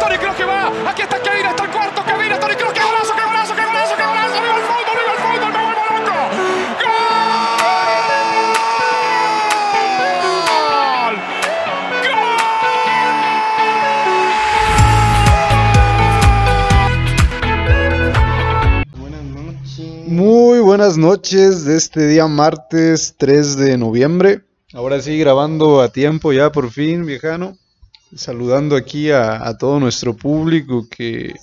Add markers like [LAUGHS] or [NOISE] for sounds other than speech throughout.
Tony Kroos que va. Aquí está Kevin, está el cuarto. Kevin, Tony Kroos, qué golazo, qué golazo, qué golazo, qué golazo. Viva el fútbol, viva el fútbol, me vuelvo loco. ¡Gol! Buenas noches. Muy buenas noches de este día martes 3 de noviembre. Ahora sí, grabando a tiempo ya por fin, viejano. Saludando aquí a, a todo nuestro público que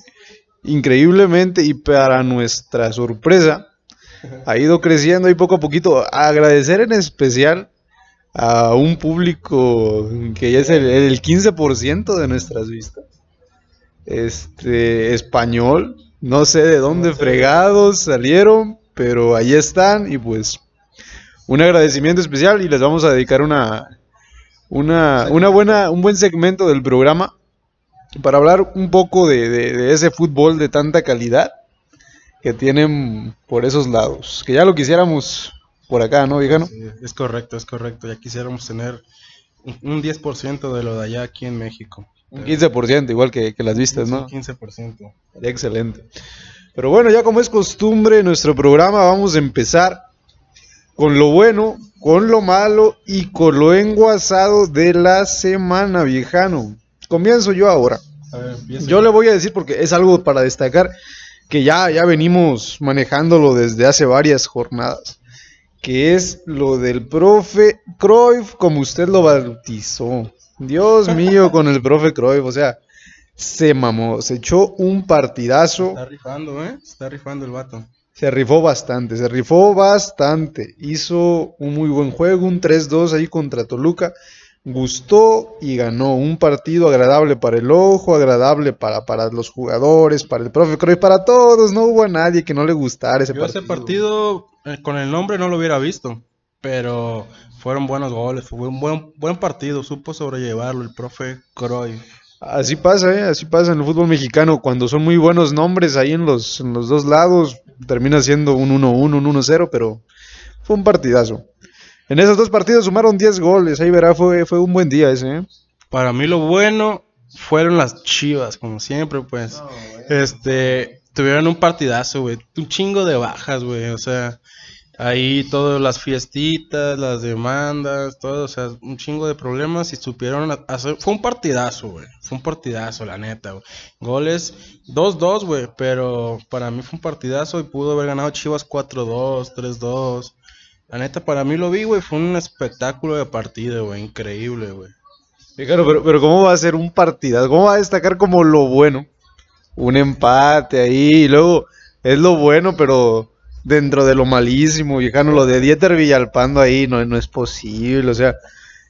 increíblemente y para nuestra sorpresa ha ido creciendo y poco a poquito. Agradecer en especial a un público que ya es el, el 15% de nuestras vistas. Este, español, no sé de dónde fregados salieron, pero ahí están y pues un agradecimiento especial y les vamos a dedicar una, una, una buena, un buen segmento del programa para hablar un poco de, de- de ese fútbol de tanta calidad que tienen por esos lados. Que ya lo quisiéramos por acá, ¿no, viejano? Sí, es correcto, es correcto. Ya quisiéramos tener un- un 10% de lo de allá aquí en México. Un 15%, igual que, que las vistas, ¿no? Un 15%. Sería excelente. Pero bueno, ya como es costumbre nuestro programa, vamos a empezar con lo bueno, con lo malo y con lo enguasado de la semana, viejano. Comienzo yo ahora. A ver. Yo le voy a decir porque es algo para destacar que ya, ya venimos manejándolo desde hace varias jornadas, que es lo del profe Cruyff, como usted lo bautizó. Dios [LAUGHS] mío, con el profe Cruyff, o sea, se mamó, se echó un partidazo, Está rifando, ¿eh? Está rifando el vato. Se rifó bastante, se rifó bastante, hizo un muy buen juego, un 3-2 ahí contra Toluca, gustó y ganó un partido agradable para el ojo, agradable para, para los jugadores, para el profe Cruyff, para todos, no hubo a nadie que no le gustara ese Yo partido. ese partido eh, con el nombre no lo hubiera visto, pero fueron buenos goles, fue un buen, buen partido, supo sobrellevarlo el profe Cruyff. Así pasa, ¿eh? así pasa en el fútbol mexicano, cuando son muy buenos nombres ahí en los, en los dos lados, termina siendo un 1-1, un 1-0, pero fue un partidazo. En esos dos partidos sumaron 10 goles, ahí verá, fue, fue un buen día ese, ¿eh? Para mí lo bueno fueron las Chivas, como siempre, pues. Este, tuvieron un partidazo, güey. Un chingo de bajas, güey. O sea, ahí todas las fiestitas, las demandas, todo, o sea, un chingo de problemas y supieron ha- hacer. Fue un partidazo, güey. Fue un partidazo, la neta, güey. Goles 2-2, güey. Pero para mí fue un partidazo y pudo haber ganado Chivas 4-2, 3-2. La neta, para mí lo vi, güey. Fue un espectáculo de partido, güey. Increíble, güey. Claro, pero, pero ¿cómo va a ser un partidazo? ¿Cómo va a destacar como lo bueno? Un empate ahí, y luego es lo bueno, pero dentro de lo malísimo, viejano, lo de Dieter Villalpando ahí no, no es posible. O sea,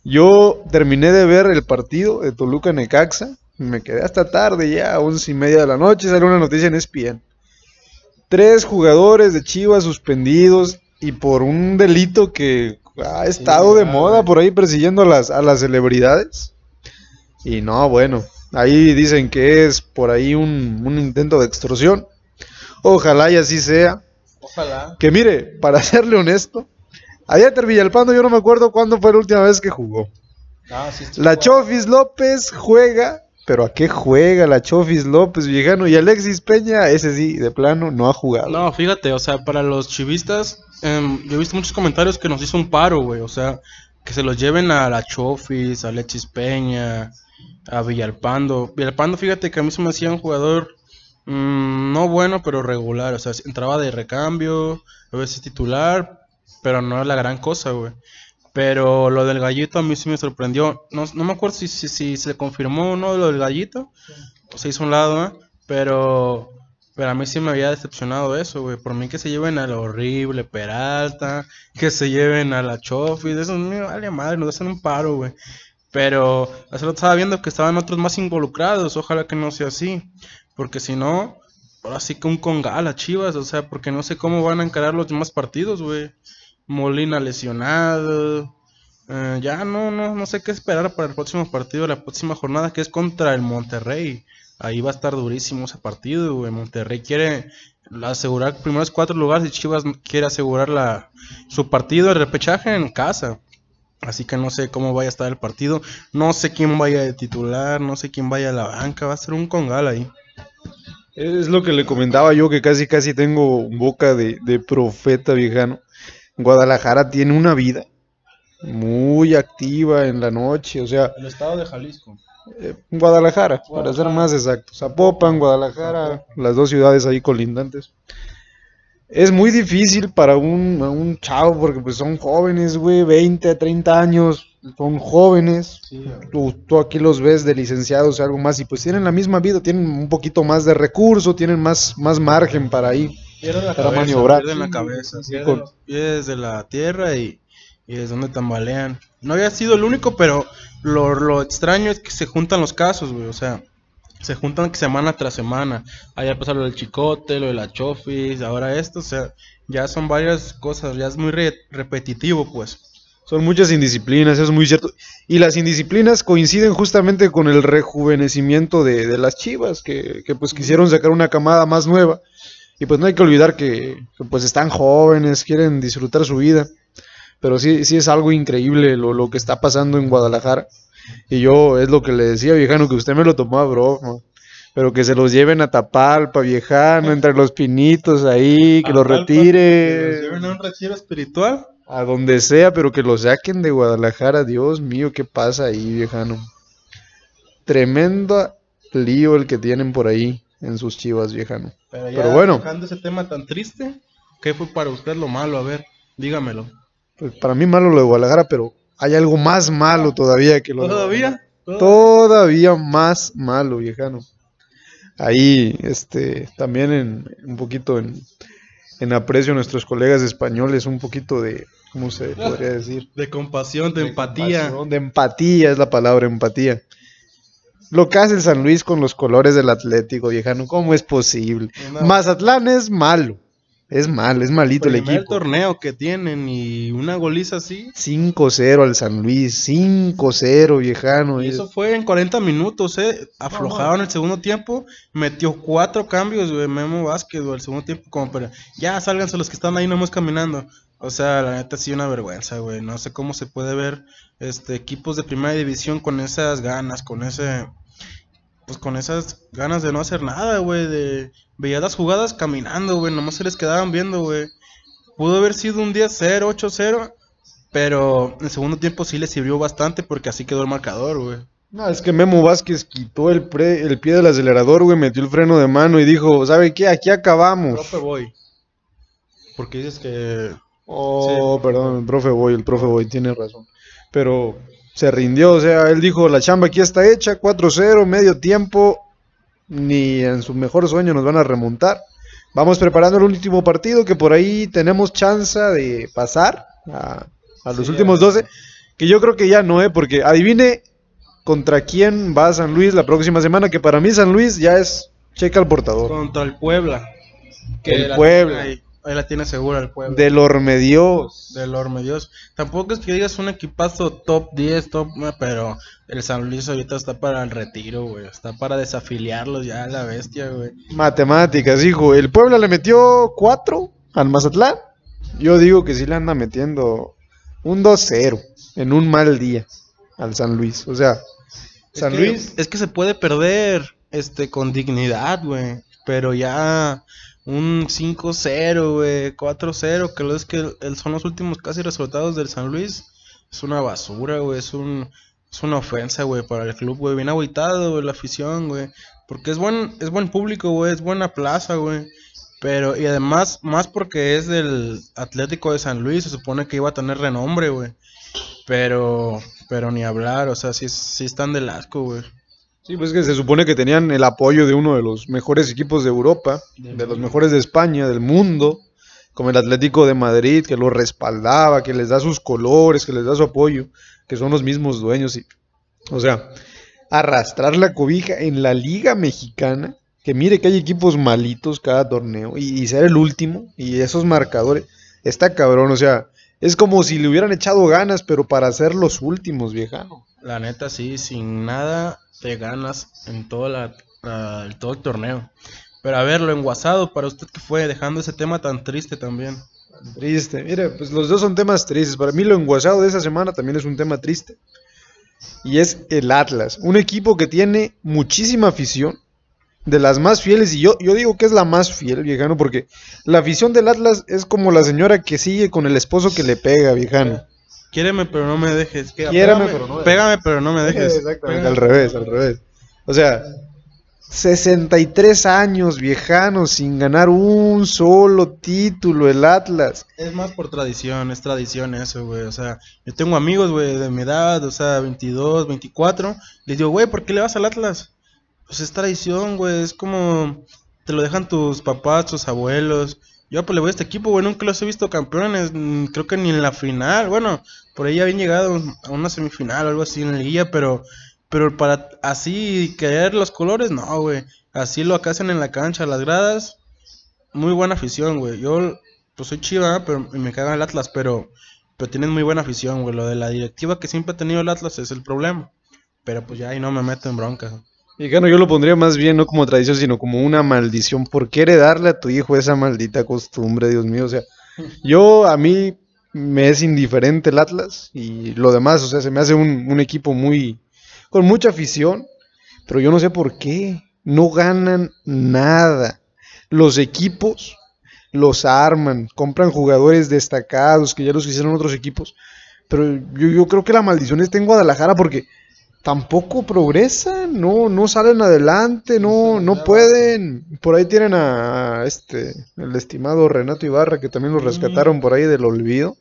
yo terminé de ver el partido de Toluca Necaxa, me quedé hasta tarde ya, once y media de la noche, salió una noticia en ESPN. Tres jugadores de Chivas suspendidos y por un delito que ha estado de moda por ahí persiguiendo a las, a las celebridades. Y no, bueno, ahí dicen que es por ahí un, un intento de extorsión. Ojalá y así sea. Ojalá. Que mire, para [LAUGHS] serle honesto, a Dieter Villalpando yo no me acuerdo cuándo fue la última vez que jugó. Ah, sí, sí, La. Chofis López juega, pero ¿a qué juega la Chofis López, viejano? Y Alexis Peña, ese sí, de plano, no ha jugado. No, fíjate, o sea, para los chivistas, em, yo he visto muchos comentarios que nos hizo un paro, güey. O sea, que se los lleven a la Chofis, a Alexis Peña, a Villalpando. Villalpando, fíjate que a mí se me hacía un jugador mm, no bueno, pero regular. O sea, entraba de recambio, a veces titular, pero no era la gran cosa, güey. Pero lo del gallito a mí sí me sorprendió. No, no me acuerdo si, si, si se confirmó o no lo del gallito. O se hizo un lado, ¿eh? Pero, pero a mí sí me había decepcionado eso, güey. Por mí que se lleven a la horrible Peralta, que se lleven a la Chofis. Eso me vale madre, nos hacen un paro, güey. Pero hace rato estaba viendo que estaban otros más involucrados. Ojalá que no sea así. Porque si no, ahora sí que un congala, Chivas. O sea, porque no sé cómo van a encarar los demás partidos, güey. Molina lesionado. Eh, ya no, no, no sé qué esperar para el próximo partido, la próxima jornada que es contra el Monterrey. Ahí va a estar durísimo ese partido, güey. Monterrey quiere asegurar primeros cuatro lugares y Chivas quiere asegurar la, su partido de repechaje en casa. Así que no sé cómo vaya a estar el partido. No sé quién vaya de titular, no sé quién vaya a la banca. Va a ser un congal ahí. Es lo que le comentaba yo, que casi casi tengo boca de, de profeta viejano. Guadalajara tiene una vida muy activa en la noche, o sea, El estado de Jalisco. eh, Guadalajara, para ser más exacto. Zapopan, Guadalajara, las dos ciudades ahí colindantes. Es muy difícil para un, a un chavo porque pues son jóvenes, güey, 20, 30 años, son jóvenes. Tú, tú aquí los ves de licenciados o algo más y pues tienen la misma vida, tienen un poquito más de recurso, tienen más, más margen para ahí. Pierden la Para cabeza, maniobrar. pierden la cabeza, Sí, pierden con- los pies de la tierra y, y es donde tambalean. No había sido el único, pero lo, lo extraño es que se juntan los casos, güey, o sea, se juntan semana tras semana. Allá pasó lo del chicote, lo de la chofis, ahora esto, o sea, ya son varias cosas, ya es muy re- repetitivo, pues. Son muchas indisciplinas, eso es muy cierto. Y las indisciplinas coinciden justamente con el rejuvenecimiento de, de las chivas, que, que, pues quisieron sacar una camada más nueva. Y pues no hay que olvidar que, que, pues están jóvenes, quieren disfrutar su vida. Pero sí, sí es algo increíble lo, lo que está pasando en Guadalajara. Y yo es lo que le decía, viejano, que usted me lo tomó a broma. Pero que se los lleven a Tapalpa, viejano, entre los pinitos ahí, que los retire. que los lleven a un retiro espiritual. A donde sea, pero que lo saquen de Guadalajara. Dios mío, ¿qué pasa ahí, viejano? Tremendo lío el que tienen por ahí en sus chivas, viejano. Pero, ya Pero bueno. dejando ese tema tan triste, ¿qué fue para usted lo malo? A ver, dígamelo. Pues para mí malo lo de Guadalajara, pero hay algo más malo todavía que lo ¿Todavía? Todavía más malo, viejano. Ahí, este, también en un poquito en, en aprecio a nuestros colegas españoles, un poquito de, ¿cómo se podría decir? De compasión, de, empatía. compasión, De empatía es la palabra, empatía. Lo que hace el San Luis con los colores del Atlético, viejano, ¿cómo es posible? Una- Mazatlán es malo. Es malo, es malito el equipo. torneo que tienen y una goliza así. 5-0 al San Luis, 5-0, viejano. Y eso fue en 40 minutos, ¿eh? Aflojaron el segundo tiempo, metió cuatro cambios, güey, Memo Vázquez, güey, el segundo tiempo, como para, ya sálganse los que están ahí nomás caminando. O sea, la neta sí una vergüenza, güey. No sé cómo se puede ver este equipos de primera división con esas ganas, con ese pues con esas ganas de no hacer nada, güey, de veías las jugadas caminando, güey, nomás se les quedaban viendo, güey. Pudo haber sido un 10-0, 8-0, pero el segundo tiempo sí le sirvió bastante porque así quedó el marcador, güey. No, es que Memo Vázquez quitó el, pre- el pie del acelerador, güey, metió el freno de mano y dijo, ¿sabe qué? Aquí acabamos. Profe Boy. Porque dices que Oh, perdón, el profe Boy, el profe Boy tiene razón. Pero se rindió, o sea, él dijo, la chamba aquí está hecha, 4-0, medio tiempo, ni en su mejor sueño nos van a remontar. Vamos preparando el último partido, que por ahí tenemos chance de pasar a, a los Sí, últimos ya. 12, que yo creo que ya no, ¿eh? Porque adivine contra quién va San Luis la próxima semana, que para mí San Luis ya es, checa el portador, contra el Puebla. El la Puebla. Ahí, ahí la tiene segura el Puebla. del Ormedios. Del Orme Dios. Tampoco es que digas un equipazo top 10, top, pero el San Luis ahorita está para el retiro, güey. Está para desafiliarlos ya a la bestia, güey. Matemáticas, hijo. El Puebla le metió 4 al Mazatlán. Yo digo que sí le anda metiendo un 2-0 en un mal día al San Luis. O sea, San que, Luis. Es que se puede perder este con dignidad, güey. Pero ya un 5-0, güey, 4-0, que lo es que son los últimos casi resultados del San Luis. Es una basura, güey. Es un es una ofensa, güey, para el club, güey. Bien agüitado, güey, la afición, güey. Porque es buen es buen público, güey, es buena plaza, güey. Pero y además más porque es del Atlético de San Luis, se supone que iba a tener renombre, güey. Pero pero ni hablar, o sea, sí, sí están del asco, güey. Sí, pues que se supone que tenían el apoyo de uno de los mejores equipos de Europa, de los mejores de España, del mundo, como el Atlético de Madrid, que lo respaldaba, que les da sus colores, que les da su apoyo, que son los mismos dueños. Y, o sea, arrastrar la cobija en la Liga Mexicana, que mire que hay equipos malitos cada torneo, y, y ser el último, y esos marcadores, está cabrón, o sea, es como si le hubieran echado ganas, pero para ser los últimos, viejano. La neta, sí, sin nada te ganas en todo, la, todo el torneo. Pero a ver, lo enguasado para usted que fue dejando ese tema tan triste también. Triste. Mire, pues los dos son temas tristes. Para mí lo enguasado de esa semana también es un tema triste. Y es el Atlas. Un equipo que tiene muchísima afición. De las más fieles. Y yo, yo digo que es la más fiel, viejano. Porque la afición del Atlas es como la señora que sigue con el esposo que le pega, viejano. Quiéreme, pero no me dejes. Que- Quiéreme, pégame, pero no me Pégame, pero no me dejes. Exactamente, Pégame. al revés, al revés. O sea, 63 años, viejano, sin ganar un solo título el Atlas. Es más por tradición, es tradición eso, güey. O sea, yo tengo amigos, güey, de mi edad, o sea, 22, 24. Les digo, güey, ¿por qué le vas al Atlas? Pues es tradición, güey. Es como te lo dejan tus papás, tus abuelos. Yo pues le voy a este equipo, güey. Nunca los he visto campeones. mm, Creo que ni en la final. Bueno, por ahí habían llegado a una semifinal o algo así en la liga, pero, pero para así querer los colores, no, güey. Así lo hacen en la cancha, las gradas. Muy buena afición, güey. Yo pues soy chiva, pero me caga el Atlas, pero, pero tienen muy buena afición, güey. Lo de la directiva que siempre ha tenido el Atlas es el problema. Pero pues ya ahí no me meto en bronca. Viejano, yo lo pondría más bien no como tradición, sino como una maldición. ¿Por qué heredarle a tu hijo esa maldita costumbre, Dios mío? O sea, [LAUGHS] yo a mí me es indiferente el Atlas y lo demás, o sea, se me hace un, un equipo muy con mucha afición, pero yo no sé por qué no ganan nada. Los equipos los arman, compran jugadores destacados que ya los hicieron otros equipos, pero yo, yo creo que la maldición está en Guadalajara porque tampoco progresan, no, no salen adelante, no, no pueden. Por ahí tienen a, este, el estimado Renato Ibarra, que también lo rescataron por ahí del olvido.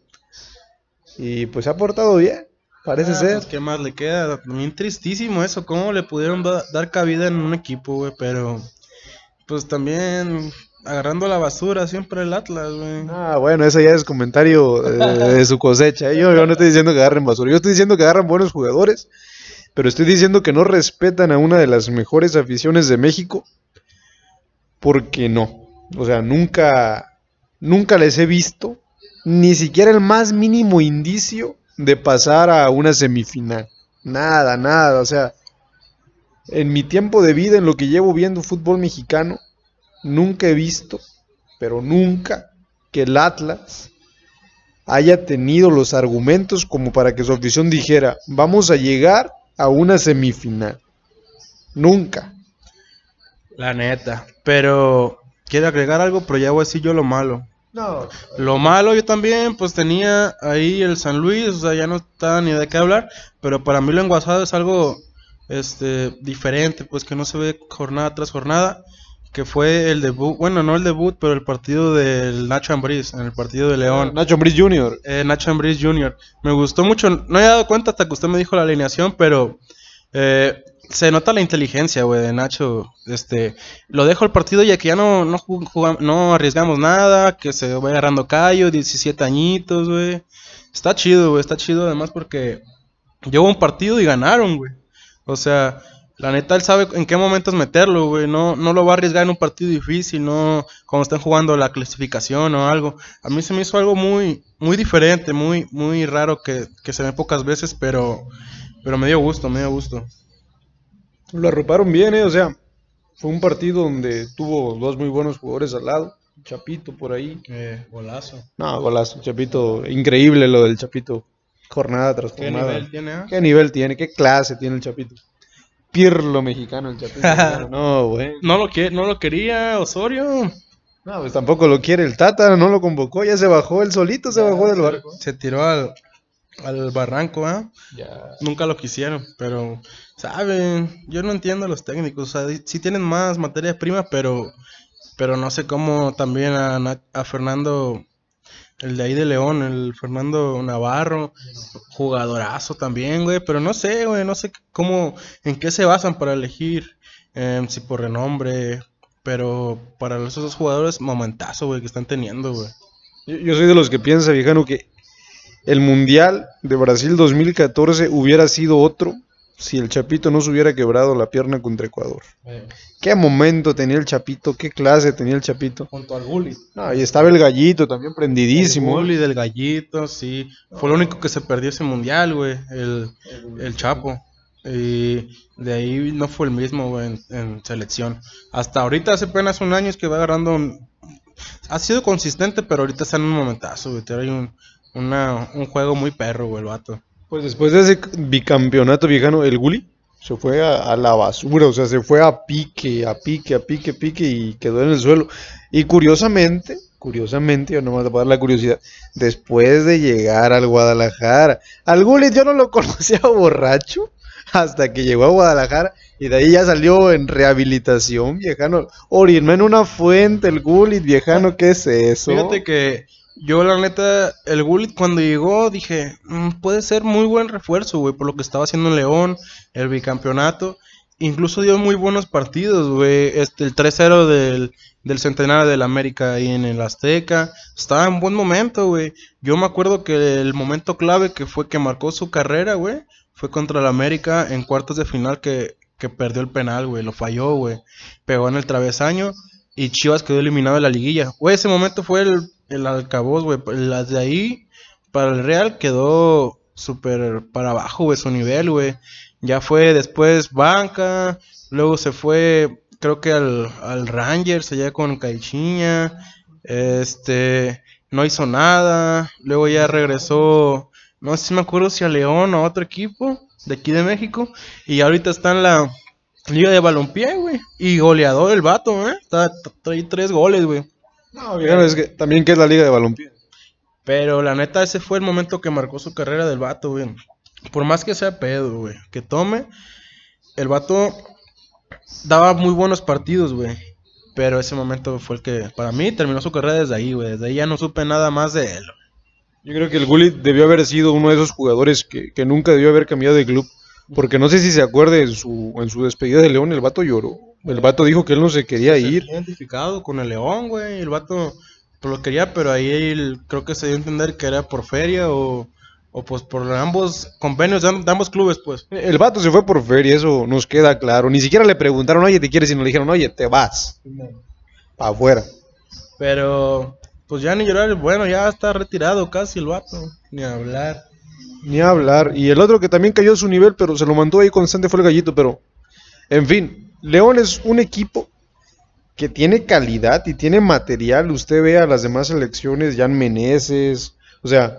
Y pues se ha portado bien, parece Ah, ser. pues, ¿Qué más le queda? Bien tristísimo eso. ¿Cómo le pudieron da- dar cabida en un equipo, güey? Pero, pues también agarrando la basura siempre el Atlas, güey. Ah, bueno, eso ya es comentario eh, de su cosecha. ¿eh? Yo, yo no estoy diciendo que agarren basura, yo estoy diciendo que agarran buenos jugadores, pero estoy diciendo que no respetan a una de las mejores aficiones de México, porque no. O sea, nunca, nunca les he visto ni siquiera el más mínimo indicio de pasar a una semifinal. Nada, nada. O sea, en mi tiempo de vida, en lo que llevo viendo fútbol mexicano, nunca he visto, pero nunca, que el Atlas haya tenido los argumentos como para que su afición dijera, vamos a llegar a una semifinal. Nunca. La neta. Pero quiero agregar algo, pero ya voy a decir yo lo malo. No. Lo malo yo también, pues tenía ahí el San Luis, o sea, ya no está ni de qué hablar, pero para mí lo enguasado es algo este diferente, pues que no se ve jornada tras jornada, que fue el debut, bueno, no el debut, pero el partido del Nacho Ambriz, en el partido de León. Nacho Ambriz Jr. Eh, Nacho Ambriz Jr. Me gustó mucho, no he dado cuenta hasta que usted me dijo la alineación, pero eh, se nota la inteligencia, güey, de Nacho. Este, lo dejo el partido ya que ya no, no, arriesgamos nada, que se vaya agarrando callo, 17 añitos, güey. Está chido, güey, está chido además porque llevó un partido y ganaron, güey. O sea, la neta él sabe en qué momentos meterlo, güey. No, no lo va a arriesgar en un partido difícil, no cuando están jugando la clasificación o algo. A mí se me hizo algo muy, muy diferente, muy, muy raro que, que se ve pocas veces, pero, pero me dio gusto, me dio gusto. Lo arroparon bien, ¿eh? O sea, fue un partido donde tuvo dos muy buenos jugadores al lado. Chapito por ahí. Eh, golazo. No, golazo. Chapito, increíble lo del Chapito. Jornada tras ¿Qué jornada. nivel tiene? ah? ¿Qué nivel tiene? ¿Qué clase tiene el Chapito? Pirlo mexicano el Chapito. [LAUGHS] no, güey. No lo, que, no lo quería Osorio. No, pues tampoco lo quiere el Tata, no lo convocó, ya se bajó él solito, se bajó del barco. Se tiró al, al barranco, ¿ah? Ya. Nunca lo quisieron, pero, ¿saben? Yo no entiendo a los técnicos. O sea, sí tienen más materia prima, pero, pero no sé cómo también a, a Fernando, el de ahí de León, el Fernando Navarro, jugadorazo también, güey. Pero no sé, güey, no sé cómo, en qué se basan para elegir, em, si por renombre, pero para esos dos jugadores, momentazo, güey, que están teniendo, güey. Yo, yo soy de los que piensa, viejano, que el Mundial de Brasil 2014 hubiera sido otro si el Chapito no se hubiera quebrado la pierna contra Ecuador. Qué momento tenía el Chapito, qué clase tenía el Chapito. Junto al Gulli. No, y estaba el gallito también prendidísimo. El ¿eh? Gulli del gallito, sí. Fue lo único que se perdió ese mundial, güey. El, el Chapo. Y de ahí no fue el mismo, güey, en, en selección. Hasta ahorita, hace apenas un año, es que va agarrando un- ha sido consistente, pero ahorita está en un momentazo, güey. Tiene un, una- un juego muy perro, güey, el vato. Pues después de ese bicampeonato viejano, el Gulli se fue a, la basura, o sea, se fue a pique, a pique, a pique, pique y quedó en el suelo. Y curiosamente, curiosamente, yo nomás dar la curiosidad, después de llegar al Guadalajara, al Gulli yo no lo [LAUGHS] conocía borracho hasta que llegó a Guadalajara y de ahí ya salió en rehabilitación, viejano. Orinó en una fuente el Gulli, viejano, ¿qué es eso? Fíjate que yo, la neta, el Gullit cuando llegó dije, "Mm, puede ser muy buen refuerzo, güey, por lo que estaba haciendo en León, el bicampeonato. Incluso dio muy buenos partidos, güey. Este, el 3-0 del, del centenario del América ahí en el Azteca. Estaba en buen momento, güey. Yo me acuerdo que el momento clave que fue que marcó su carrera, güey, fue contra el América en cuartos de final que, que perdió el penal, güey. Lo falló, güey. Pegó en el travesaño y Chivas quedó eliminado de la liguilla. Güey, ese momento fue el, el alcaboz, güey. Las de ahí para el Real quedó súper para abajo, güey, su nivel, güey. Ya fue después banca, luego se fue, creo que al, al Rangers allá con Caixinha. Este, no hizo nada. Luego ya regresó, no sé si me acuerdo si a León o a otro equipo de aquí de México. Y ahorita está en la Liga de Balompié, güey. Y goleador el vato, ¿eh? Está, trae tres goles, güey. No, viejano, es que también que es la liga de balompié. Pero la neta, ese fue el momento que marcó su carrera del vato, güey. Por más que sea pedo, güey. Que tome, el vato daba muy buenos partidos, güey. Pero ese momento fue el que, para mí, terminó su carrera desde ahí, güey. Desde ahí ya no supe nada más de él. Yo creo que el Gullit debió haber sido uno de esos jugadores que, que nunca debió haber cambiado de club. Porque no sé si se acuerde en su, en su despedida de León, el vato lloró. El vato dijo que él no se quería ir. identificado con el León, güey. El vato pues, lo quería, pero ahí él, creo que se dio a entender que era por feria o, o pues por ambos convenios de, am- de ambos clubes, pues. El vato se fue por feria, eso nos queda claro. Ni siquiera le preguntaron, oye, ¿te quieres? Y no le dijeron, oye, te vas. Para afuera. Pero, pues ya ni llorar, bueno, ya está retirado casi el vato, ni hablar. Ni hablar. Y el otro que también cayó a su nivel, pero se lo mandó ahí constante fue el gallito. Pero, en fin, León es un equipo que tiene calidad y tiene material. Usted ve a las demás selecciones, Jan Meneses. O sea,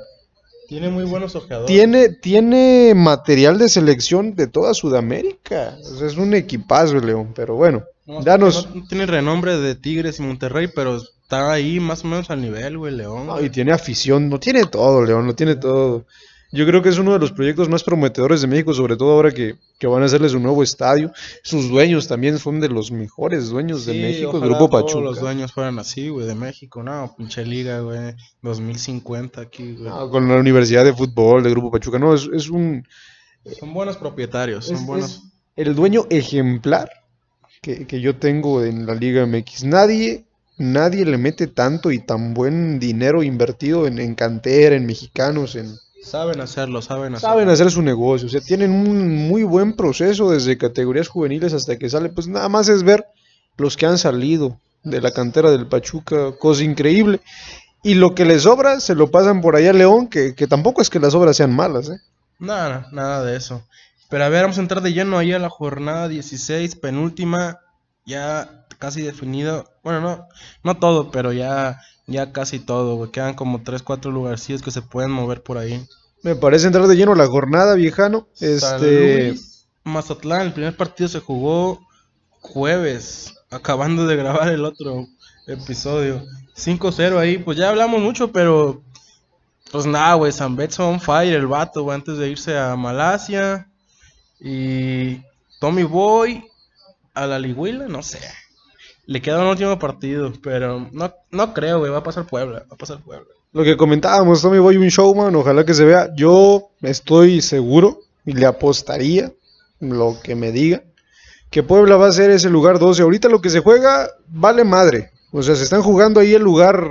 Tiene muy buenos ojeadores. tiene, tiene material de selección de toda Sudamérica. O sea, es un equipazo León. Pero bueno, No, ya nos. no tiene renombre de Tigres y Monterrey, pero está ahí más o menos al nivel, güey, León. No, y tiene afición, no tiene todo, León, no tiene todo. Yo creo que es uno de los proyectos más prometedores de México, sobre todo ahora que, que van a hacerles un nuevo estadio. Sus dueños también son de los mejores dueños de Sí, México, el Grupo todos Pachuca. los dueños fueran así, güey, de México. No, pinche liga, güey. 2050 aquí, güey. Con la Universidad de Fútbol de Grupo Pachuca, no, es, es un Son buenos propietarios, son es- buenos. es el dueño ejemplar que, que yo tengo en la Liga MX. Nadie, nadie le mete tanto y tan buen dinero invertido en, en cantera, en mexicanos, en, Saben hacerlo, saben hacerlo. Saben hacer su negocio, o sea, tienen un muy buen proceso desde categorías juveniles hasta que sale, pues nada más es ver los que han salido de la cantera del Pachuca, cosa increíble. Y lo que les sobra se lo pasan por allá a León, que, que tampoco es que las obras sean malas, ¿eh? Nada, nada de eso. Pero a ver, vamos a entrar de lleno ahí a la jornada 16, penúltima, ya casi definido. Bueno, no, no todo, pero ya, ya casi todo, güey. Quedan como 3, 4 lugarcillos que se pueden mover por ahí. Me parece entrar de lleno la jornada, viejano. San Este, Luis, Mazatlán, el primer partido se jugó jueves, acabando de grabar el otro episodio. 5-0 ahí, pues ya hablamos mucho, pero pues nada, güey, San Betso on fire, el vato, güey, antes de irse a Malasia. Y Tommy Boy a la Liguila, no sé. Le queda un último partido, pero no, no creo, güey, va a pasar Puebla, va a pasar Puebla. lo que comentábamos, Tommy Boy, un showman, ojalá que se vea. Yo estoy seguro y le apostaría lo que me diga que Puebla va a ser ese lugar 12. Ahorita lo que se juega vale madre. O sea, se están jugando ahí el lugar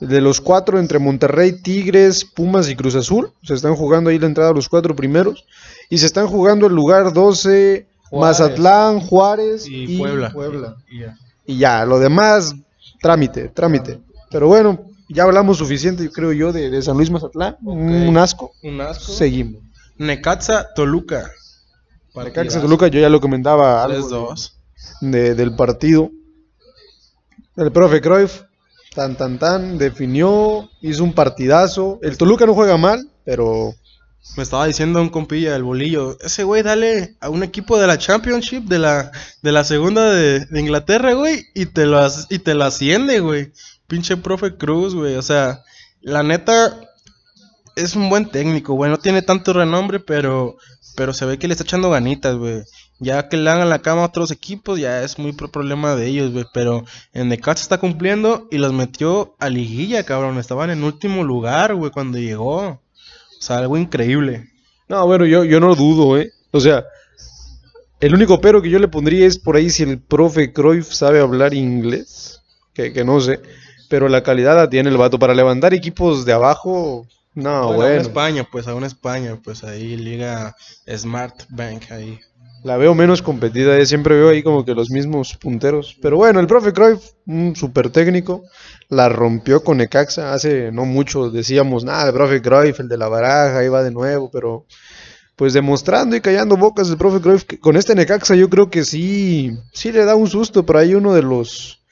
de los cuatro entre Monterrey, Tigres, Pumas y Cruz Azul. Se están jugando ahí la entrada a los cuatro primeros. Y se están jugando el lugar 12, Juárez. Mazatlán, Juárez Y, Puebla. Puebla. Y ya. Y ya, lo demás, trámite, trámite. Pero bueno, ya hablamos suficiente, creo yo, de, de San Luis Mazatlán. Un asco. Un asco. Seguimos. Necaxa, Toluca. Necaxa Toluca, yo ya lo comentaba algo 3-2. de- del partido. El profe Cruyff tan tan tan, definió, hizo un partidazo. El Toluca no juega mal, pero Me estaba diciendo un compilla del bolillo, ese güey dale a un equipo de la Championship, de la, de la segunda de, Inglaterra, güey, y te lo y te la asciende, güey. Pinche profe Cruz, güey. O sea, la neta es un buen técnico, güey. No tiene tanto renombre, pero, pero se ve que le está echando ganitas, güey. Ya que le hagan la cama a otros equipos, ya es muy pro- problema de ellos, güey. Pero en Necaxa está cumpliendo y los metió a liguilla, cabrón. Estaban en último lugar, güey, cuando llegó. Sea, algo increíble. No, bueno, yo, yo no dudo, ¿eh? O sea, el único pero que yo le pondría es por ahí si el profe Cruyff sabe hablar inglés, que, que no sé, pero la calidad la tiene el vato para levantar equipos de abajo. No, Bueno, bueno, España, pues aún España, pues ahí liga Smart Bank ahí. La veo menos competida, ¿eh? siempre veo ahí como que los mismos punteros. Pero bueno, el profe Cruyff, un super técnico, la rompió con Necaxa hace no mucho, decíamos, nada, el profe Cruyff, el de la baraja, ahí va de nuevo, pero pues demostrando y callando bocas el profe Cruyff, que con este Necaxa yo creo que sí, sí le da un susto, pero hay uno de los,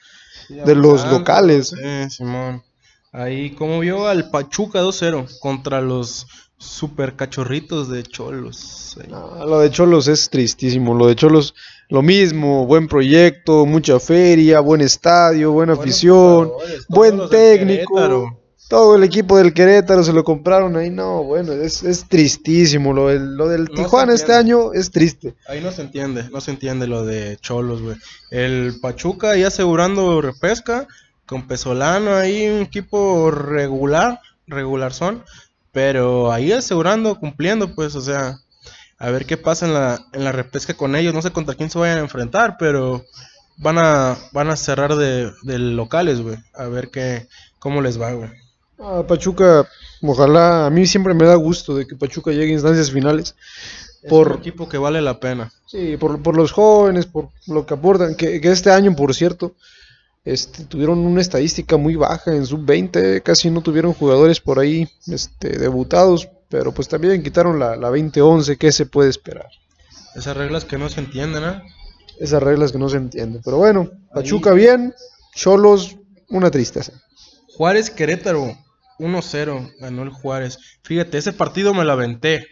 de los locales. Sí, Simón. Ahí, como vio al Pachuca 2-0 contra los super cachorritos de Cholos. No, lo de Cholos es tristísimo, lo de Cholos lo mismo, buen proyecto, mucha feria, buen estadio, buena afición, buen técnico. Todo el equipo del Querétaro se lo compraron ahí. No, bueno, es, es tristísimo. Lo del, lo del No Tijuana este año es triste. Ahí no se entiende, no se entiende lo de Cholos, güey. El Pachuca ahí asegurando repesca, con Pesolano ahí, un equipo regular, regular son, pero ahí asegurando, cumpliendo, pues, o sea, a ver qué pasa en la, en la repesca con ellos. No sé contra quién se vayan a enfrentar, pero van a, van a cerrar de, de locales, güey. A ver qué, cómo les va, güey. Ah, Pachuca, ojalá, a mí siempre me da gusto de que Pachuca llegue a instancias finales. Es Por, un equipo que vale la pena. sí, por, por los jóvenes, por lo que aportan. Que, que este año, por cierto, este, tuvieron una estadística muy baja en sub-20. Casi no tuvieron jugadores por ahí este, debutados. Pero pues también quitaron la, la 20-11. ¿Qué se puede esperar? Esas reglas que no se entienden, ¿ah? Esas reglas que no se entienden. Pero bueno, Pachuca bien, Cholos, una tristeza. Juárez Querétaro 1-0 ganó el Juárez. Fíjate, ese partido me lo aventé.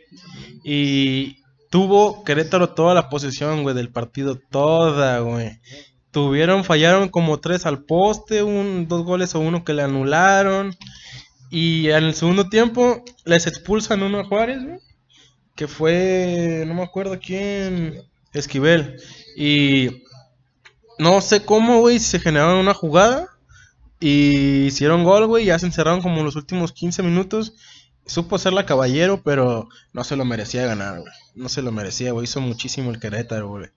Y tuvo Querétaro toda la posesión, güey, del partido. Toda, güey. Tuvieron, fallaron como tres al poste, un, dos goles o uno que le anularon. Y en el segundo tiempo les expulsan uno a Juárez, güey. Que fue, no me acuerdo quién, Esquivel. Y no sé cómo, güey, se generaron una jugada. Y hicieron gol, güey. Ya se encerraron como los últimos 15 minutos. Supo ser la caballero, pero no se lo merecía ganar, güey. No se lo merecía, güey. Hizo muchísimo el Querétaro, güey.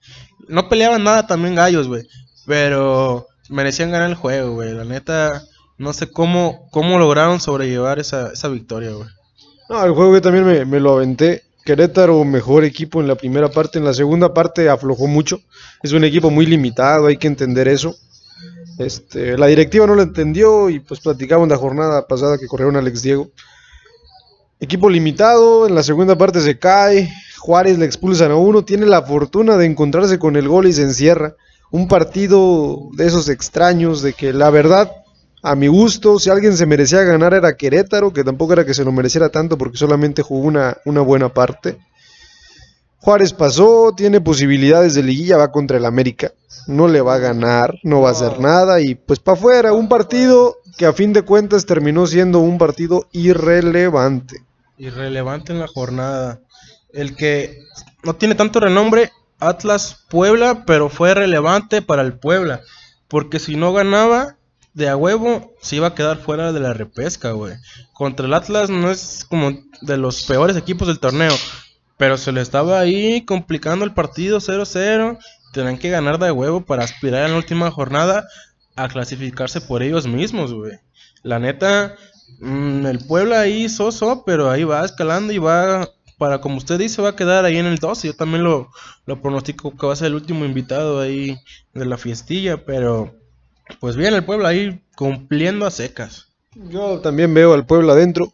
No peleaban nada también gallos, güey. Pero merecían ganar el juego, güey. La neta, no sé cómo, cómo lograron sobrellevar esa, esa victoria, güey. No, el juego yo también me, me lo aventé. Querétaro, mejor equipo en la primera parte. En la segunda parte aflojó mucho. Es un equipo muy limitado, hay que entender eso. Este, la directiva no lo entendió y pues platicamos la jornada pasada que corrieron Alex Diego. Equipo limitado, en la segunda parte se cae. Juárez le expulsan a uno. Tiene la fortuna de encontrarse con el gol y se encierra. Un partido de esos extraños, de que la verdad a mi gusto, si alguien se merecía ganar era Querétaro, que tampoco era que se lo mereciera tanto porque solamente jugó una, una buena parte. Juárez pasó, tiene posibilidades de liguilla, va contra el América. No le va a ganar, no va a hacer nada y pues para afuera, un partido que a fin de cuentas terminó siendo un partido irrelevante. Irrelevante en la jornada. El que no tiene tanto renombre, Atlas Puebla, pero fue relevante para el Puebla. Porque si no ganaba de a huevo, se iba a quedar fuera de la repesca, güey. Contra el Atlas no es como de los peores equipos del torneo. Pero se le estaba ahí complicando el partido 0-0. Tenían que ganar de a huevo para aspirar en la última jornada a clasificarse por ellos mismos, güey. La neta, mm, el Puebla ahí soso, pero ahí va escalando y va, para como usted dice, va a quedar ahí en el 12. Yo también lo, lo pronostico que va a ser el último invitado ahí de la fiestilla, pero pues bien, el Puebla ahí cumpliendo a secas. Yo también veo al Puebla adentro,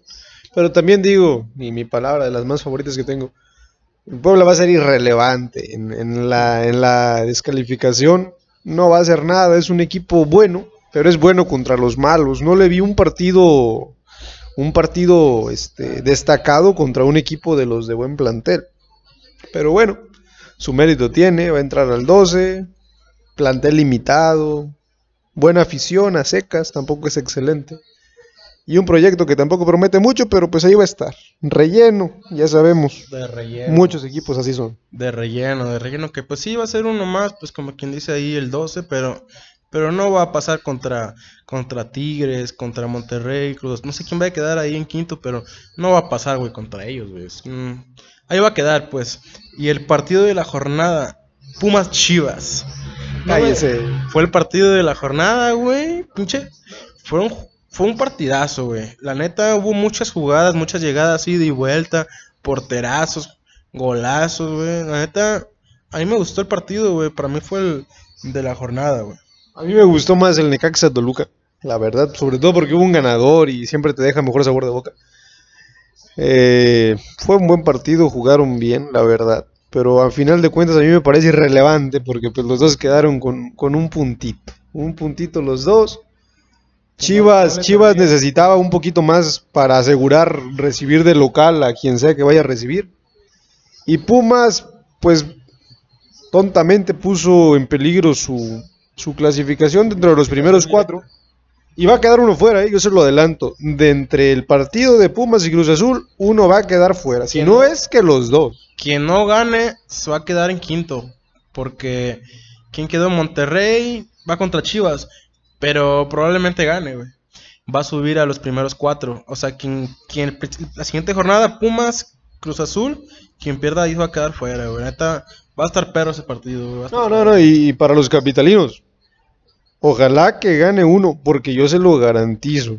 pero también digo, y mi palabra de las más favoritas que tengo, el Puebla va a ser irrelevante en, en la, en la descalificación, no va a hacer nada, es un equipo bueno, pero es bueno contra los malos. No le vi un partido, un partido este, destacado contra un equipo de los de buen plantel. Pero bueno, su mérito tiene, va a entrar al 12, plantel limitado, buena afición a secas, tampoco es excelente. Y un proyecto que tampoco promete mucho, pero pues ahí va a estar. Relleno, ya sabemos. De relleno. Muchos equipos así son. De relleno, de relleno, que pues sí va a ser uno más, pues como quien dice ahí el 12, pero pero no va a pasar contra, contra Tigres, contra Monterrey, Cruz. No sé quién va a quedar ahí en quinto, pero no va a pasar, güey, contra ellos, güey. Mm, ahí va a quedar, pues. Y el partido de la jornada, Pumas Chivas. No, Cállese. fue el partido de la jornada, güey. Pinche. Fueron, fue un partidazo, güey. La neta, hubo muchas jugadas, muchas llegadas ida y vuelta, porterazos, golazos, güey. La neta, a mí me gustó el partido, güey. Para mí fue el de la jornada, güey. A mí me gustó más el Necaxa Toluca, la verdad, sobre todo porque hubo un ganador y siempre te deja mejor sabor de boca. Eh, fue un buen partido, jugaron bien, la verdad. Pero al final de cuentas a mí me parece irrelevante porque pues los dos quedaron con, con un puntito. Un puntito los dos. Chivas, Chivas necesitaba un poquito más para asegurar recibir de local a quien sea que vaya a recibir. Y Pumas, pues tontamente puso en peligro su, su clasificación dentro de los primeros cuatro. Y va a quedar uno fuera, ¿eh? yo se lo adelanto. De entre el partido de Pumas y Cruz Azul, uno va a quedar fuera. Si no es que los dos. Quien no gane se va a quedar en quinto. Porque quien quedó en Monterrey va contra Chivas. Pero probablemente gane, güey. Va a subir a los primeros cuatro. O sea, quien, quien la siguiente jornada, Pumas, Cruz Azul, quien pierda ahí va a quedar fuera, güey. Neta, va a estar perro ese partido, güey. va a estar No, no, no. Y, y para los capitalinos, ojalá que gane uno, porque yo se lo garantizo.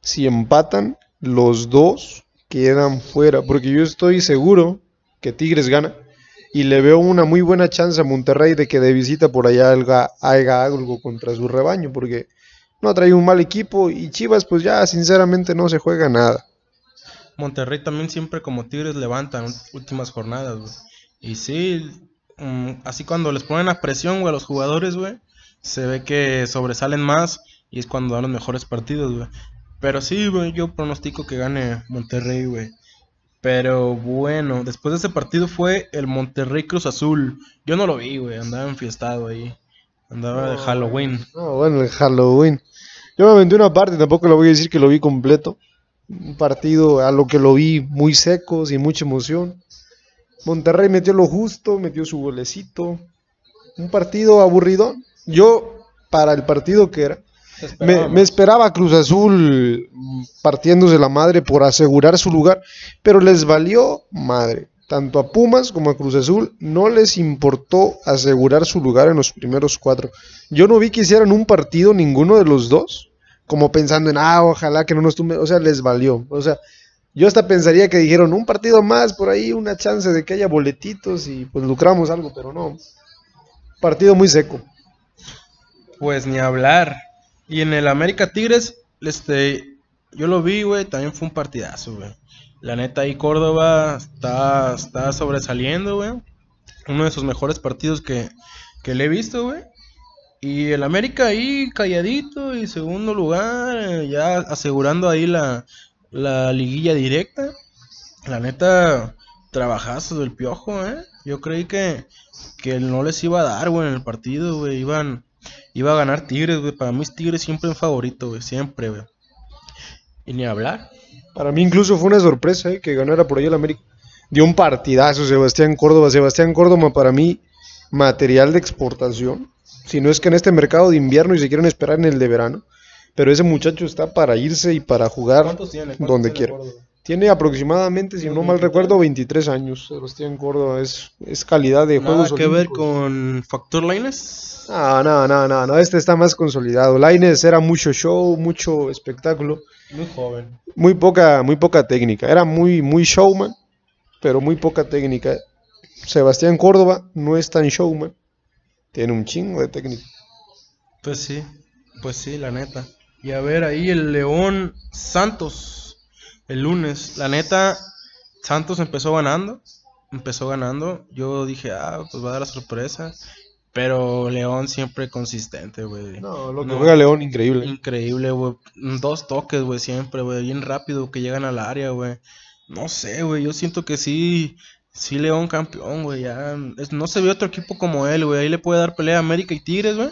Si empatan, los dos quedan fuera. Porque yo estoy seguro que Tigres gana. Y le veo una muy buena chance a Monterrey de que de visita por allá haga, haga algo contra su rebaño. Porque no trae un mal equipo. Y Chivas, pues ya sinceramente no se juega nada. Monterrey también siempre como Tigres levantan últimas jornadas. Y sí, mm, así cuando les ponen a presión, güey, a los jugadores, güey, se ve que sobresalen más y es cuando dan los mejores partidos, güey. Pero sí, güey, yo pronostico que gane Monterrey, güey. Pero bueno, después de ese partido fue el Monterrey Cruz Azul. Yo no lo vi, güey, andaba enfiestado ahí. Andaba de Halloween. No, bueno, el Halloween. Yo me aventé una parte, tampoco lo voy a decir que lo vi completo. Un partido a lo que lo vi muy seco, sin mucha emoción. Monterrey metió lo justo, metió su golecito. Un partido aburrido. Yo, para el partido que era, me, me esperaba Cruz Azul partiéndose la madre por asegurar su lugar, pero les valió madre. Tanto a Pumas como a Cruz Azul no les importó asegurar su lugar en los primeros cuatro. Yo no vi que hicieran un partido ninguno de los dos, como pensando en, ah, ojalá que no nos tumbe. O sea, les valió. O sea, yo hasta pensaría que dijeron un partido más por ahí, una chance de que haya boletitos y pues lucramos algo, pero no. Partido muy seco. Pues ni hablar. Y en el América Tigres, este, yo lo vi, güey, también fue un partidazo, güey. La neta ahí Córdoba está, está sobresaliendo, güey. Uno de sus mejores partidos que, que le he visto, güey. Y el América ahí calladito y segundo lugar, eh, ya asegurando ahí la, la liguilla directa. La neta, trabajazo del piojo, ¿eh? Yo creí que, que no les iba a dar, güey, en el partido, güey. Iban, iba a ganar Tigres, güey. Para mí es Tigres siempre en favorito, güey. Siempre. Y ni hablar. Para mí incluso fue una sorpresa ¿eh? que ganara por ahí el América. Dio un partidazo Sebastián Córdoba. Sebastián Córdoba para mí material de exportación. Si no es que en este mercado de invierno y se quieren esperar en el de verano. Pero ese muchacho está para irse y para jugar ¿Cuántos tiene? ¿Cuántos donde quiera. Tiene aproximadamente, si no mal 23. recuerdo, 23 años. Sebastián Córdoba es, es calidad de Nada juegos que ver con Factor Lines. No, no, no, no, no, este está más consolidado. Laines era mucho show, mucho espectáculo, Muy joven. muy poca, muy poca técnica. Era muy, muy showman, pero muy poca técnica. Sebastián Córdoba no es tan showman, tiene un chingo de técnica. Pues sí, pues sí, la neta. Y a ver ahí el León Santos el lunes. La neta, Santos empezó ganando. Empezó ganando. Yo dije, ah, pues va a dar la sorpresa. Pero León siempre consistente, güey. No, lo que No. juega León, increíble. Increíble, güey. Dos toques, güey, siempre, güey. Bien rápido que llegan al área, güey. No sé, güey. Yo siento que sí. Sí, León campeón, güey. Ya. es- no se ve otro equipo como él, güey. Ahí le puede dar pelea a América y Tigres, güey.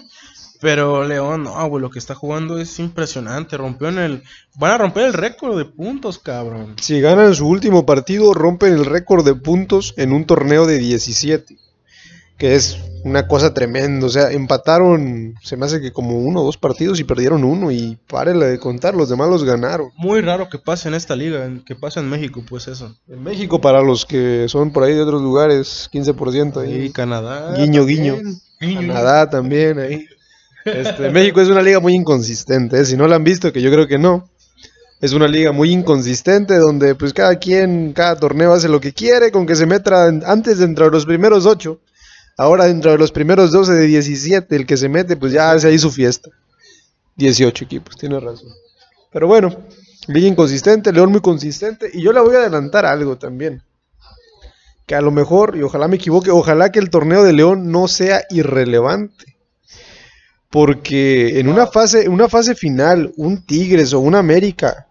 Pero León, no, güey. Lo que está jugando es impresionante. Rompió en el. Van a romper el récord de puntos, cabrón. Si ganan su último partido, rompen el récord de puntos en un torneo de 17. Que es una cosa tremenda. O sea, empataron, se me hace que como uno o dos partidos y perdieron uno. Y párela de contar, los demás los ganaron. Muy raro que pase en esta liga. Que pase en México, pues eso. En México, para los que son por ahí de otros lugares, 15% ahí. Y Canadá. Guiño, también. guiño. Canadá también ahí. Este, México es una liga muy inconsistente, ¿eh? si no la han visto, que yo creo que no. Es una liga muy inconsistente donde pues cada quien, cada torneo hace lo que quiere, con que se meta antes dentro de los primeros 8. Ahora dentro de los primeros 12 de 17, el que se mete pues ya hace ahí su fiesta. 18 equipos, tiene razón. Pero bueno, liga inconsistente, León muy consistente. Y yo le voy a adelantar algo también. Que a lo mejor, y ojalá me equivoque, ojalá que el torneo de León no sea irrelevante. Porque en una fase, en una fase final, un Tigres o un América,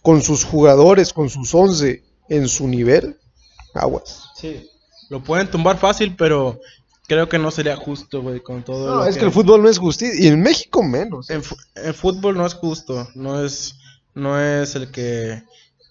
con sus jugadores, con sus 11 en su nivel, aguas. Sí. Lo pueden tumbar fácil, pero creo que no sería justo, güey, con todo No, es que el fútbol no es justicia, y en México menos. En fútbol no es justo, no es, no es el que...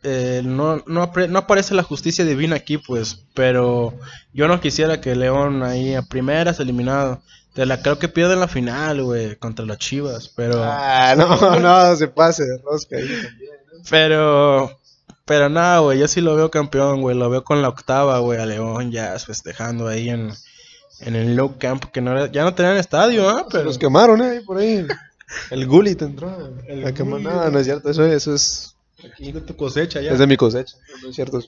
eh, no, no, apre- no aparece la justicia divina aquí, pues, pero yo no quisiera que León ahí a primeras eliminado. Te la creo que pierden la final, güey, contra las Chivas, pero... Ah, no, [LAUGHS] no, se pase de rosca ahí también. Pero, pero nada, güey, yo sí lo veo campeón, güey, lo veo con la octava, güey, a León ya festejando ahí en, en el low camp, que no era- ya no tenían estadio, ¿ah? Pero Pero los quemaron, eh, por ahí. El Gullit entró. El La Gullit. no, no es cierto, eso, eso es, aquí de tu cosecha ya. es de mi cosecha. No es cierto.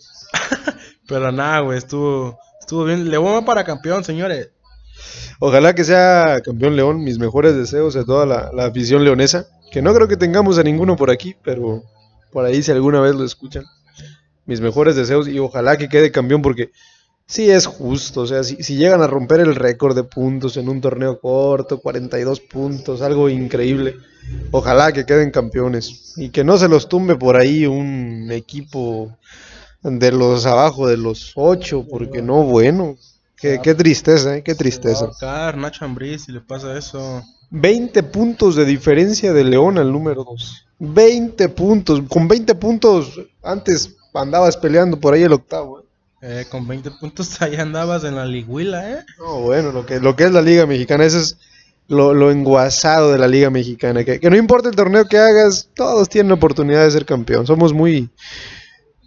[LAUGHS] Pero nada, güey, estuvo, estuvo bien. León va para campeón, señores. Ojalá que sea campeón León, mis mejores deseos a toda la, afición leonesa. Que no creo que tengamos a ninguno por aquí, pero por ahí si alguna vez lo escuchan. Mis mejores deseos y ojalá que quede campeón porque sí es justo. O sea, si, si llegan a romper el récord de puntos en un torneo corto, 42 puntos, algo increíble. Ojalá que queden campeones y que no se los tumbe por ahí un equipo de los abajo de los 8, porque no, bueno. Qué, qué tristeza, ¿eh? qué tristeza. Ahorcar, Nacho Ambriz, si le pasa eso. 20 puntos de diferencia de León al número 2. 20 puntos. Con 20 puntos antes andabas peleando por ahí el octavo. ¿eh? Eh, con 20 puntos ahí andabas en la liguila, ¿eh? No, bueno, lo que, lo que es la Liga Mexicana, eso es lo, lo enguasado de la Liga Mexicana. Que, que no importa el torneo que hagas, todos tienen oportunidad de ser campeón. Somos muy,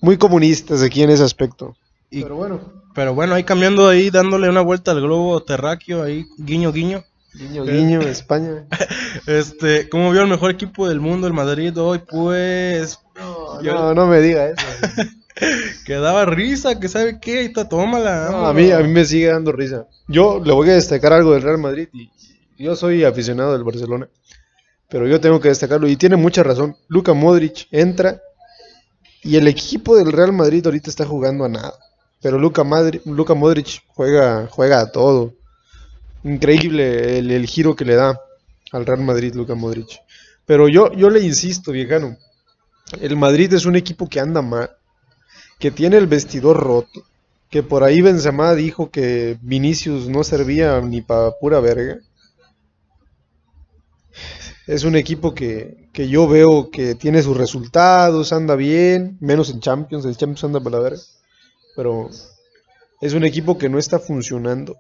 muy comunistas aquí en ese aspecto. Y- Pero bueno, Pero bueno, ahí cambiando ahí, dándole una vuelta al globo terráqueo, ahí, guiño, guiño. guiño, guiño, España. [LAUGHS] Este, ¿cómo vio el mejor equipo del mundo, el Madrid, hoy? Pues, No, Yo- no, no me diga eso. [LAUGHS] que daba risa, que sabe qué, ahí está, tómala. No, a mí, a mí me sigue dando risa. Yo le voy a destacar algo del Real Madrid y y yo soy aficionado del Barcelona, pero yo tengo que destacarlo y tiene mucha razón. Luka Modric entra y el equipo del Real Madrid ahorita está jugando a nada, pero Luka, Madri- Luka Modric juega, juega a todo. Increíble el, giro que le da al Real Madrid Luka Modric. Pero yo, yo le insisto, viejano, el Madrid es un equipo que anda mal, que tiene el vestidor roto, que por ahí Benzema dijo que Vinicius no servía ni para pura verga. Es un equipo que, que yo veo que tiene sus resultados, anda bien, menos en Champions, el Champions anda para la verga. Pero es un equipo que no está funcionando.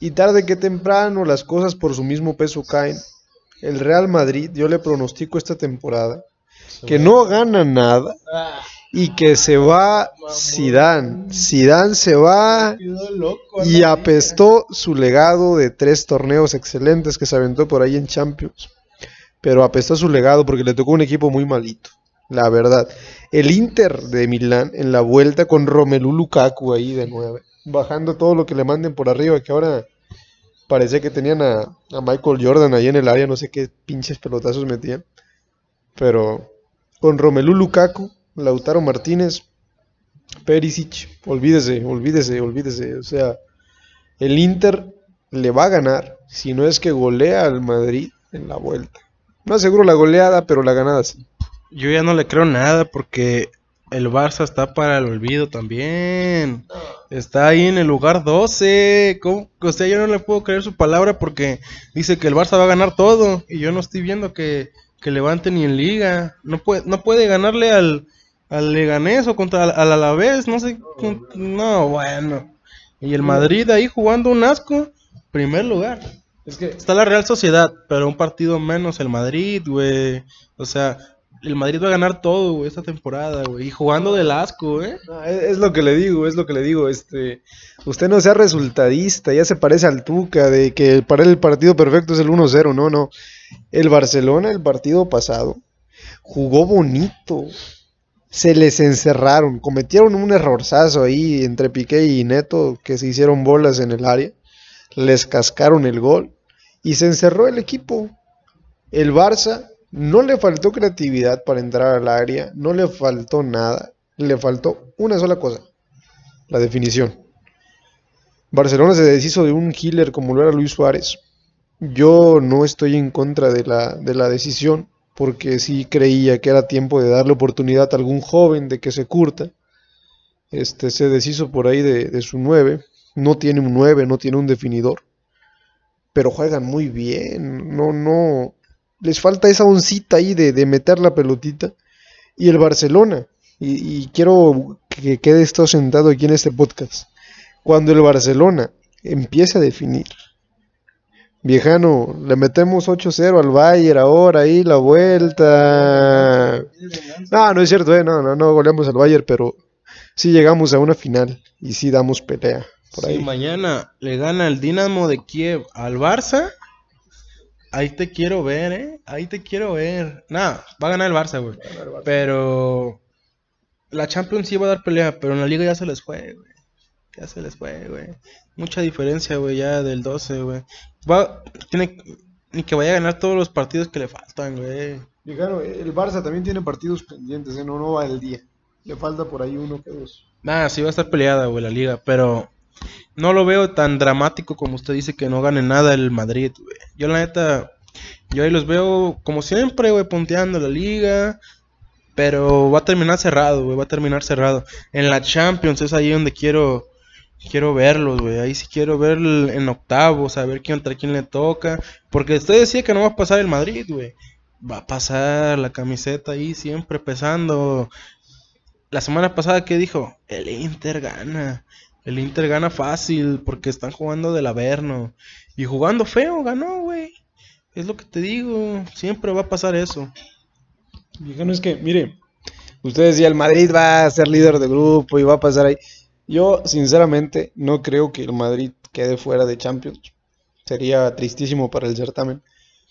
Y tarde que temprano las cosas por su mismo peso caen. El Real Madrid, yo le pronostico esta temporada que no gana nada y que se va Zidane. Zidane se va y apestó su legado de tres torneos excelentes que se aventó por ahí en Champions. Pero apestó su legado porque le tocó un equipo muy malito, la verdad. El Inter de Milán en la vuelta con Romelu Lukaku ahí de nueve, bajando todo lo que le manden por arriba, que ahora parecía que tenían a, a Michael Jordan ahí en el área, no sé qué pinches pelotazos metían. Pero con Romelu Lukaku, Lautaro Martínez, Perisic, olvídese, olvídese, olvídese. O sea, el Inter le va a ganar Si no es que golea al Madrid en la vuelta. No aseguro la goleada, pero la ganada sí. Yo ya no le creo nada porque el Barça está para el olvido también. Está ahí en el lugar 12. ¿Cómo? O sea, yo no le puedo creer su palabra porque dice que el Barça va a ganar todo. Y yo no estoy viendo que, que levante ni en liga. No puede, no puede ganarle al, al Leganés o contra al, al Alavés. No sé. con- No, bueno. Y el Madrid ahí jugando un asco. Primer lugar. Es que Está la Real Sociedad, pero un partido menos el Madrid, güey. O sea, el Madrid va a ganar todo, güey, esta temporada, güey. Y jugando del asco, ¿eh? Es, es lo que le digo, es lo que le digo. Este, usted no sea resultadista, ya se parece al Tuca de que para él el partido perfecto es el 1-0. No, no. El Barcelona, el partido pasado, jugó bonito. Se les encerraron, cometieron un errorzazo ahí entre Piqué y Neto que se hicieron bolas en el área. Les cascaron el gol y se encerró el equipo. El Barça no le faltó creatividad para entrar al área, no le faltó nada, le faltó una sola cosa, la definición. Barcelona se deshizo de un killer como lo era Luis Suárez. Yo no estoy en contra de la, de la decisión, porque sí creía que era tiempo de darle oportunidad a algún joven de que se curta. Este se deshizo por ahí de, de su 9, no tiene un 9, no tiene un definidor, pero juegan muy bien, no, no, les falta esa oncita ahí de, de meter la pelotita. Y el Barcelona, y, y quiero que quede esto sentado aquí en este podcast, cuando el Barcelona empieza a definir, viejano, le metemos 8-0 al Bayern ahora ahí la vuelta. No, no es cierto, eh, no, no, no goleamos al Bayern, pero sí llegamos a una final y sí damos pelea. Por ahí. mañana le gana el Dinamo de Kiev al Barça, ahí te quiero ver, ¿eh? Ahí te quiero ver. Nah, va a ganar el Barça, güey. Pero la Champions sí va a dar pelea, pero en la Liga ya se les fue, güey. Ya se les fue, güey. Mucha diferencia, güey, ya del 12, güey. Va, tiene ni que vaya a ganar todos los partidos que le faltan, güey. Viejano, el Barça también tiene partidos pendientes, ¿eh? no, no va el día. Le falta por ahí uno que dos. Nada, sí va a estar peleada, güey, la liga, pero no lo veo tan dramático como usted dice que no gane nada el Madrid, güey. Yo la neta, yo ahí los veo como siempre, güey, punteando la liga, pero va a terminar cerrado, güey, va a terminar cerrado. En la Champions es ahí donde quiero quiero verlos, güey. Ahí sí quiero ver en octavos, a ver quién quién le toca, porque usted decía que no va a pasar el Madrid, güey. Va a pasar la camiseta ahí siempre pesando la semana pasada que dijo, el Inter gana. El Inter gana fácil porque están jugando del Averno. Y jugando feo ganó, güey. Es lo que te digo. Siempre va a pasar eso. Viejano, es que, mire, usted decía, el Madrid va a ser líder de grupo y va a pasar ahí. Yo, sinceramente, no creo que el Madrid quede fuera de Champions. Sería tristísimo para el certamen.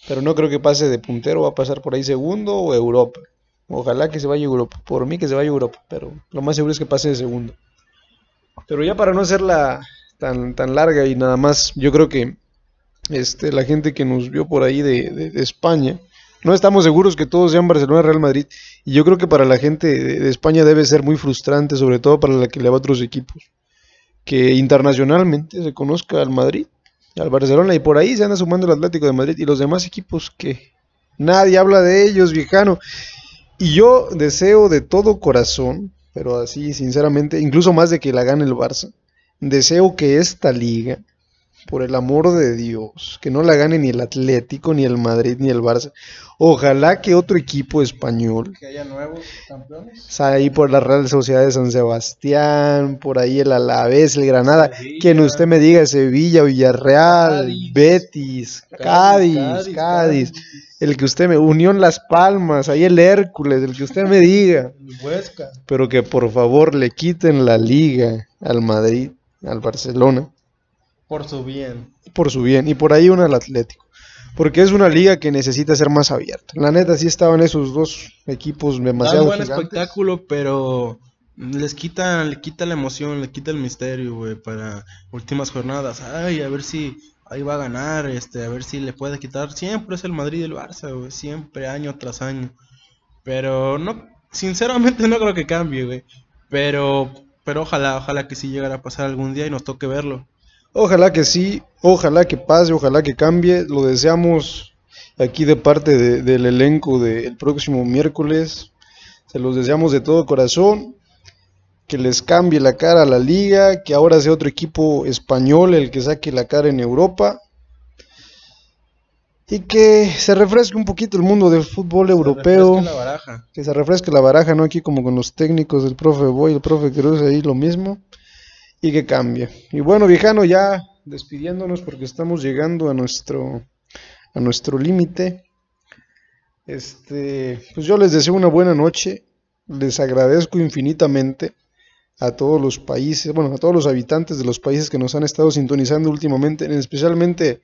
Pero no creo que pase de puntero, va a pasar por ahí segundo o Europa. Ojalá que se vaya Europa. Por mí que se vaya Europa, pero lo más seguro es que pase de segundo. Pero ya para no hacerla tan, tan larga y nada más, yo creo que este, la gente que nos vio por ahí de, de- España, no estamos seguros que todos sean Barcelona Real Madrid. Y yo creo que para la gente de, de España debe ser muy frustrante, sobre todo para la que le va a otros equipos, que internacionalmente se conozca al Madrid, al Barcelona, y por ahí se anda sumando el Atlético de Madrid y los demás equipos que nadie habla de ellos, viejano. Y yo deseo de todo corazón, pero así sinceramente, incluso más de que la gane el Barça, deseo que esta liga, por el amor de Dios, que no la gane ni el Atlético, ni el Madrid, ni el Barça. Ojalá que otro equipo español, Que haya nuevos campeones. ahí por la Real Sociedad de San Sebastián, por ahí el Alavés, el Granada, Sevilla. quien usted me diga, Sevilla, Villarreal, Cádiz. Betis, Cádiz, Cádiz, el que usted me, Unión Las Palmas, ahí el Hércules, el que usted me diga, [LAUGHS] El Huesca. pero que por favor le quiten la liga al Madrid, al Barcelona, Por su bien. por su bien, y por ahí uno al Atlético. Porque es una liga que necesita ser más abierta. La neta, sí estaban esos dos equipos Da demasiado buen gigantes. espectáculo, pero les quita, le quita la emoción, le quita el misterio, güey, para últimas jornadas. Ay, a ver si ahí va a ganar, este, a ver si le puede quitar. Siempre es el Madrid y el Barça, güey, siempre, año tras año. Pero no, sinceramente [LAUGHS] no creo que cambie. Pero, pero ojalá, ojalá que sí llegara a pasar algún día y nos toque verlo. Ojalá que sí, ojalá que pase, ojalá que cambie. Lo deseamos aquí de parte de- del elenco del próximo miércoles. Se los deseamos de todo corazón. Que les cambie la cara a la liga, que ahora sea otro equipo español el que saque la cara en Europa. Y que se refresque un poquito el mundo del fútbol europeo. La baraja. Que se refresque la baraja, ¿no? Aquí como con los técnicos del profe Boy, el profe Cruz, ahí lo mismo. Y que cambie. Y bueno, viejano, ya despidiéndonos porque estamos llegando a nuestro, a nuestro límite. Este, pues yo les deseo una buena noche. Les agradezco infinitamente a todos los países, bueno, a todos los habitantes de los países que nos han estado sintonizando últimamente, especialmente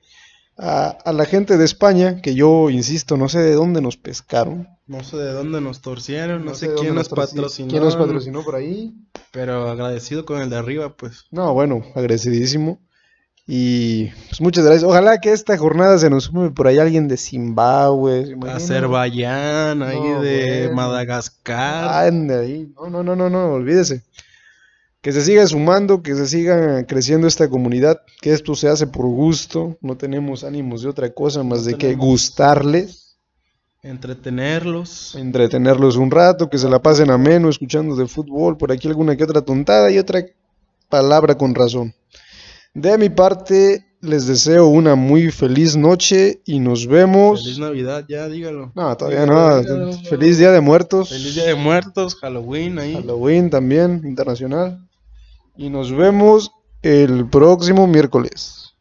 a, a la gente de España, que yo insisto, no sé de dónde nos pescaron. No sé de dónde nos torcieron, no, sé quién nos patroci- patrocinó. ¿Quién nos patrocinó por ahí? Pero agradecido con el de arriba, pues. No, bueno, agradecidísimo. Y pues muchas gracias. Ojalá que esta jornada se nos sume por ahí alguien de Zimbabue. Azerbaiyán, ahí de bueno. Madagascar. Ande ahí. No, no, no, no, no, olvídese. Que se siga sumando, que se siga creciendo esta comunidad, que esto se hace por gusto, no tenemos ánimos de otra cosa más No de que gustarles, Entretenerlos. entretenerlos un rato, que se la pasen ameno escuchando de fútbol, por aquí alguna que otra tontada y otra palabra con razón. De mi parte, les deseo una muy feliz noche y nos vemos. Feliz Navidad, ya, dígalo. No, todavía no. dígalo. Feliz Día de Muertos. Feliz Día de Muertos, Halloween ahí. Halloween también, internacional. Y nos vemos el próximo miércoles.